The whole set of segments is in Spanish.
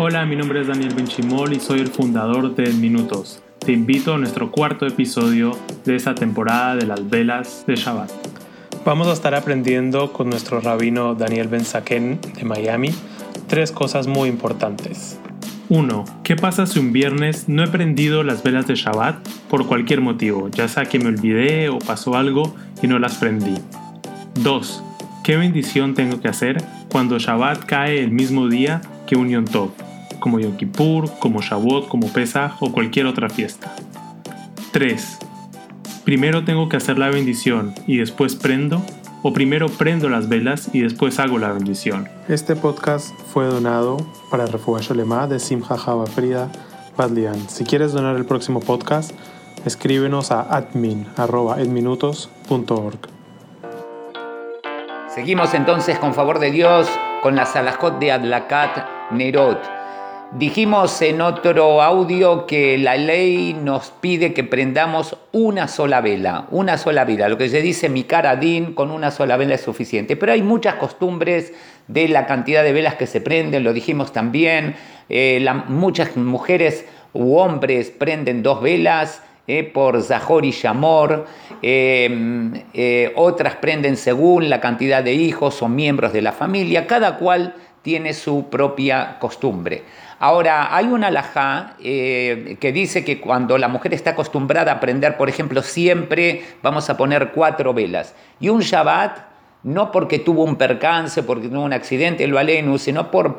Hola, mi nombre es Daniel Benchimol y soy el fundador de Minutos. Te invito a nuestro cuarto episodio de esta temporada de las velas de Shabbat. Vamos a estar aprendiendo con nuestro rabino Daniel Ben Saken de Miami tres cosas muy importantes. 1. ¿Qué pasa si un viernes no he prendido las velas de Shabbat por cualquier motivo, ya sea que me olvidé o pasó algo y no las prendí? 2. ¿Qué bendición tengo que hacer cuando Shabbat cae el mismo día que un Yom Tov, como Yom Kippur, como Shavuot, como Pesach o cualquier otra fiesta? 3. ¿Primero tengo que hacer la bendición y después prendo? ¿O primero prendo las velas y después hago la bendición? Este podcast fue donado para el refugio Lema de Simcha Java Frida Badlian. Si quieres donar el próximo podcast, escríbenos a admin.edminutos.org. Seguimos entonces con favor de Dios con la Salahot de Adlakat Nerot. Dijimos en otro audio que la ley nos pide que prendamos una sola vela, una sola vela. Lo que se dice mi caradín con una sola vela es suficiente. Pero hay muchas costumbres de la cantidad de velas que se prenden, lo dijimos también. Eh, muchas mujeres u hombres prenden dos velas. Eh, por Zahor y Shamor, em, eh, otras prenden según la cantidad de hijos o miembros de la familia, cada cual tiene su propia costumbre. Ahora, hay una alajá eh, que dice que cuando la mujer está acostumbrada a prender, por ejemplo, siempre vamos a poner cuatro velas, y un Shabbat no porque tuvo un percance, porque tuvo un accidente, lo alenu, sino por,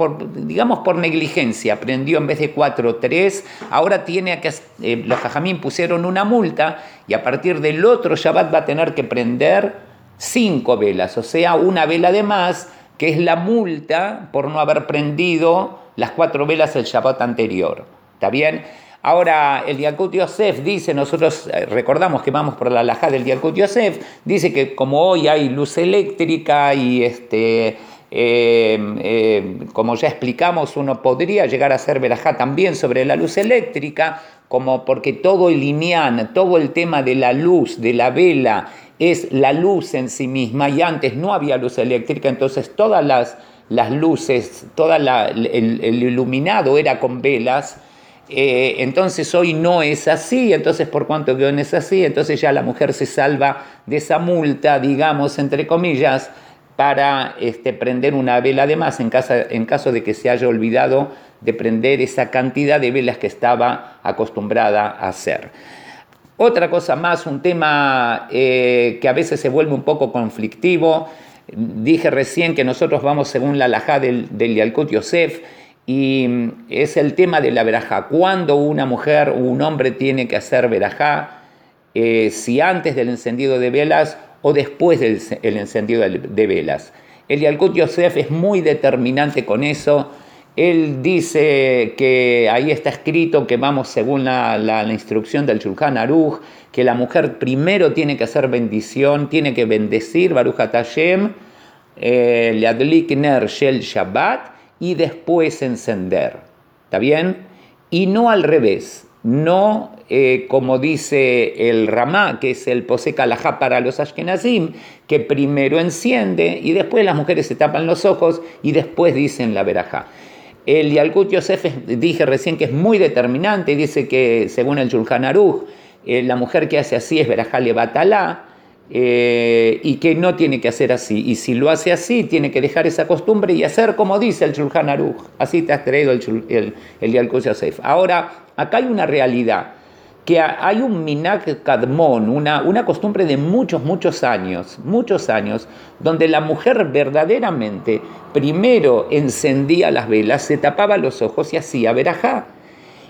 digamos, por negligencia. Prendió en vez de cuatro, tres. Ahora tiene que, eh, los jajamín pusieron una multa y a partir del otro Shabbat va a tener que prender cinco velas, o sea, una vela de más, que es la multa por no haber prendido las cuatro velas el Shabbat anterior. ¿Está bien? Ahora, el Yalkut Yosef dice, nosotros eh, recordamos que vamos por la alajá del Yalkut Yosef, dice que como hoy hay luz eléctrica y este, em, em, como ya explicamos, uno podría llegar a hacer verajá también sobre la luz eléctrica, como porque todo el lineán, todo el tema de la luz, de la vela, es la luz en sí misma, y antes no había luz eléctrica, entonces todas las, las luces, todo el iluminado era con velas, eh, entonces hoy no es así, entonces por cuanto que no es así, entonces ya la mujer se salva de esa multa, digamos, entre comillas, para este, prender una vela de más en, en caso de que se haya olvidado de prender esa cantidad de velas que estaba acostumbrada a hacer. Otra cosa más, un tema eh, que a veces se vuelve un poco conflictivo. Dije recién que nosotros vamos según la alajá del, del Yalkut Yosef, y mm, es el tema de la verajá. ¿Cuándo una mujer o un hombre tiene que hacer verajá? Eh, si antes del encendido de velas o después del encendido de velas. El Yalkut Yosef es muy determinante con eso. Él dice que ahí está escrito que vamos según la, instrucción del Shulchan Aruch, que la mujer primero tiene que hacer bendición, tiene que bendecir Baruch Hashem, eh, Ner Shel Shabbat, y después encender. ¿Está bien? Y no al revés, no eh, como dice el Ramá, que es el Posek Alajá para los Ashkenazim, que primero enciende y después las mujeres se tapan los ojos y después dicen la verajá. El Yalkut Yosef dije recién que es muy determinante, dice que según el Shulchan Aruch, eh, la mujer que hace así es verajá levatalá, eh, y que no tiene que hacer así. Y si lo hace así, tiene que dejar esa costumbre y hacer como dice el Shulchan Aruch. Así te has traído el, el, el Yalkut Yosef. Ahora, acá hay una realidad, que hay un Minak Kadmon, una, una costumbre de muchos, muchos años, muchos años, donde la mujer verdaderamente primero encendía las velas, se tapaba los ojos y hacía verajá.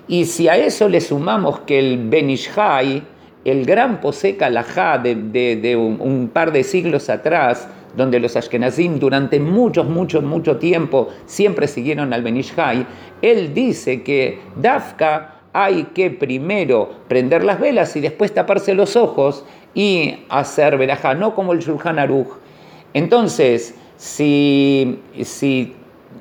Y si a eso le sumamos que el Benishai, el gran Posek Alajá de, de, un, par de siglos atrás, donde los Ashkenazim durante mucho, mucho, mucho tiempo siempre siguieron al Benishai, él dice que Dafka hay que primero prender las velas y después taparse los ojos y hacer verajá, no como el Shulchan Aruch. Entonces, si, si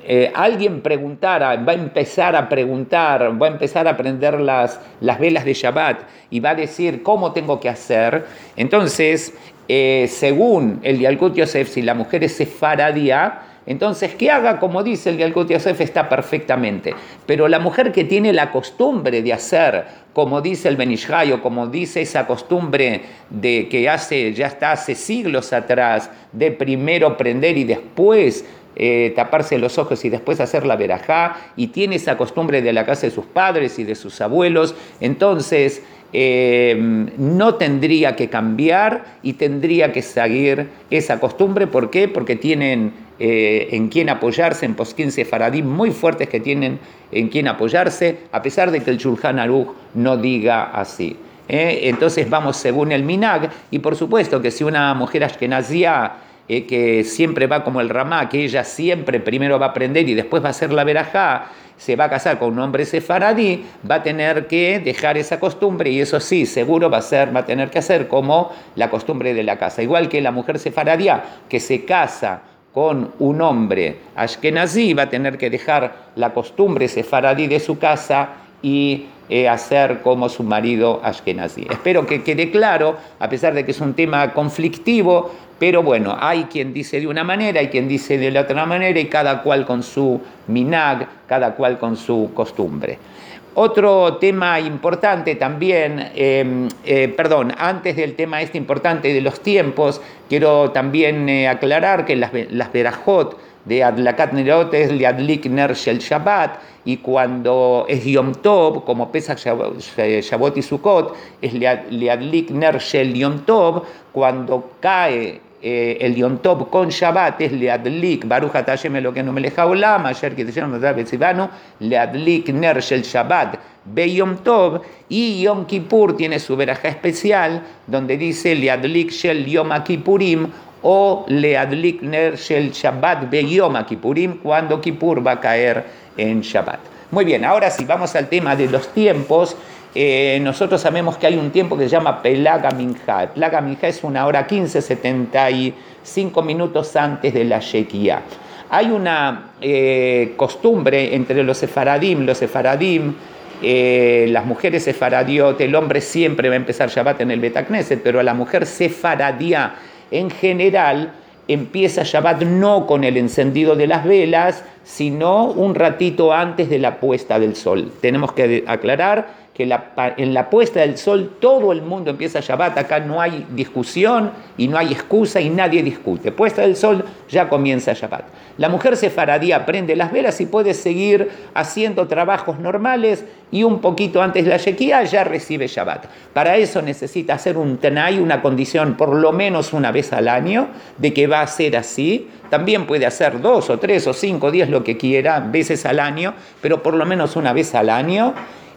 eh, alguien preguntara, va a empezar a preguntar, va a empezar a prender las, las velas de Shabbat y va a decir cómo tengo que hacer, entonces, eh, según el Yalkut Yosef, si la mujer es sefaradía, entonces que haga como dice el Yalkut Yosef está perfectamente. Pero la mujer que tiene la costumbre de hacer, como dice el Benishai, o como dice esa costumbre de que hace, ya está hace siglos atrás, de primero prender y después eh, taparse los ojos y después hacer la verajá, y tiene esa costumbre de la casa de sus padres y de sus abuelos, entonces eh, no tendría que cambiar y tendría que seguir esa costumbre. ¿Por qué? Porque tienen eh, en quien apoyarse, en posquín Faradim muy fuertes que tienen en quien apoyarse, a pesar de que el Shulchan Aruch no diga así. Entonces vamos según el Minag, y por supuesto que si una mujer ashkenazía eh, que siempre va como el ramá, que ella siempre primero va a aprender y después va a hacer la verajá, se va a casar con un hombre sefaradí, va a tener que dejar esa costumbre y eso sí, seguro va a, va a tener que hacer como la costumbre de la casa. Igual que la mujer sefaradía que se casa con un hombre ashkenazí, va a tener que dejar la costumbre sefaradí de su casa y eh, hacer como su marido ashkenazí. Espero que quede claro, a pesar de que es un tema conflictivo, pero bueno, hay quien dice de una manera, hay quien dice de la otra manera y cada cual con su minag, cada cual con su costumbre. Otro tema importante también, em, eh, perdón, antes del tema este importante de los tiempos, quiero también eh, aclarar que las, las verajot de Adlakat Nerot es Liadlik Ner Shel Shabbat, y cuando es Yom Tov, como pesa Shabbat y Sukkot, es Liadlik Ner Shel Yom Tov, cuando cae eh, el Yom Tov con Shabbat es Leadlik, Baruch Hashem Elokeinu Melech Haolam, Asher Kiddushenu Notar Betzivanu, Leadlik Ner Shel Shabbat, Be Yom Tov, y Yom Kippur tiene su veraja especial, donde dice Leadlik Shel Yom Kippurim, o Leadlik Ner Shel Shabbat Be Yom Kippurim, cuando Kippur va a caer en Shabbat. Muy bien, ahora sí, vamos al tema de los tiempos. Eh, nosotros sabemos que hay un tiempo que se llama Pelaga Minja. Es una hora 15, 75 minutos antes de la Shekia. Hay una eh, costumbre entre los sefaradim, los sefaradim, eh, las mujeres sefaradiot, el hombre siempre va a empezar Shabbat en el Betacneset, pero a la mujer sefaradía en general empieza Shabbat no con el encendido de las velas, sino un ratito antes de la puesta del sol. Tenemos que aclarar que en la puesta del sol todo el mundo empieza Shabbat, acá no hay discusión y no hay excusa y nadie discute. Puesta del sol ya comienza Shabbat. La mujer sefaradía prende las velas y puede seguir haciendo trabajos normales y un poquito antes de la Shekia ya recibe Shabbat. Para eso necesita hacer un Tanay, una condición por lo menos una vez al año de que va a ser así. También puede hacer dos o tres o cinco días lo que quiera, veces al año, pero por lo menos una vez al año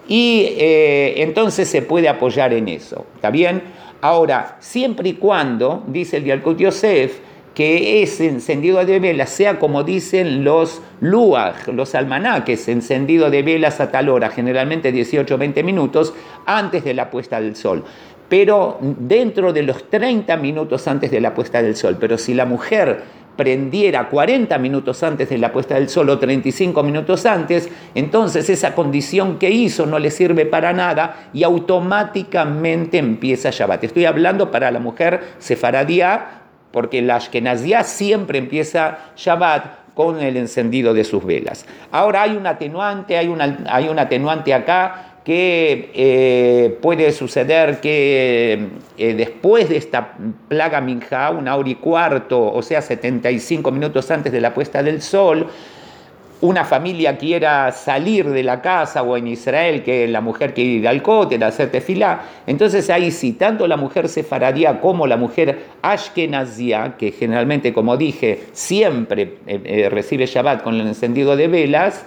y eh, entonces se puede apoyar en eso. ¿Está bien? Ahora, siempre y cuando, dice el Yalkut Yosef, que ese encendido de velas sea como dicen los luaj, los almanaques, encendido de velas a tal hora, generalmente 18 o 20 minutos antes de la puesta del sol. Pero dentro de los 30 minutos antes de la puesta del sol. Pero si la mujer prendiera 40 minutos antes de la puesta del sol o 35 minutos antes, entonces esa condición que hizo no le sirve para nada y automáticamente empieza Shabbat. Estoy hablando para la mujer sefaradía, porque la Ashkenazía siempre empieza Shabbat con el encendido de sus velas. Ahora hay un atenuante, hay, hay un atenuante acá que eh, puede suceder que eh, después de esta plaga minja, una hora y cuarto, o sea, 75 minutos antes de la puesta del sol, una familia quiera salir de la casa o en Israel que la mujer quiere ir al cóter, hacer tefilá, entonces ahí sí, tanto la mujer sefaradía como la mujer ashkenazía, que generalmente, como dije, siempre eh, recibe Shabbat con el encendido de velas,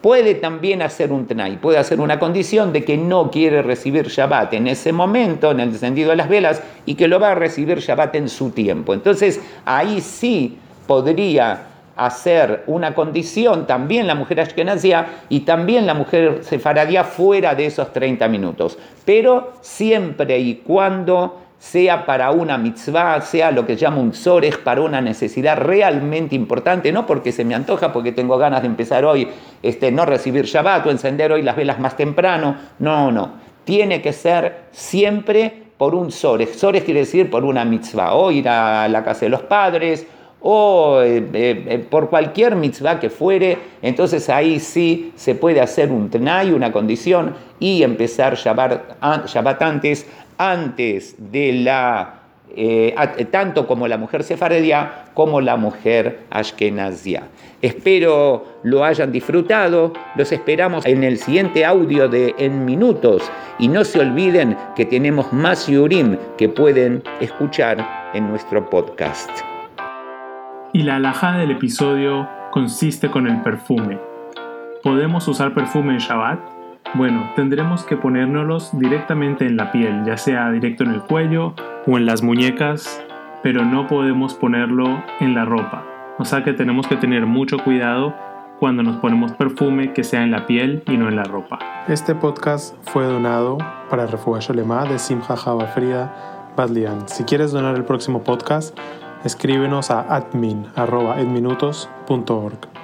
puede también hacer un tnai, puede hacer una condición de que no quiere recibir Shabbat en ese momento, en el encendido de las velas, y que lo va a recibir Shabbat en su tiempo. Entonces, ahí sí podría hacer una condición también la mujer ashkenazia y también la mujer sefaradía fuera de esos 30 minutos, pero siempre y cuando sea para una mitzvah, sea lo que llama un zorej, para una necesidad realmente importante, no porque se me antoja, porque tengo ganas de empezar hoy, este, no recibir Shabbat o encender hoy las velas más temprano, no, no, tiene que ser siempre por un zorej. Zorej quiere decir por una mitzvah, o ir a la casa de los padres, o eh, eh, por cualquier mitzvah que fuere, entonces ahí sí se puede hacer un tenay, una condición, y empezar Shabbat, antes, antes de la, eh, tanto como la mujer sefaredia como la mujer ashkenazia. Espero lo hayan disfrutado, los esperamos en el siguiente audio de En Minutos, y no se olviden que tenemos más yurim que pueden escuchar en nuestro podcast. Y la alajada del episodio consiste con el perfume. ¿Podemos usar perfume en Shabbat? Bueno, tendremos que ponérnoslos directamente en la piel, ya sea directo en el cuello o en las muñecas, pero no podemos ponerlo en la ropa. O sea que tenemos que tener mucho cuidado cuando nos ponemos perfume que sea en la piel y no en la ropa. Este podcast fue donado para Refugio Alemán de Simcha Java Frida Badlian. Si quieres donar el próximo podcast, escríbenos a admin.edminutos.org.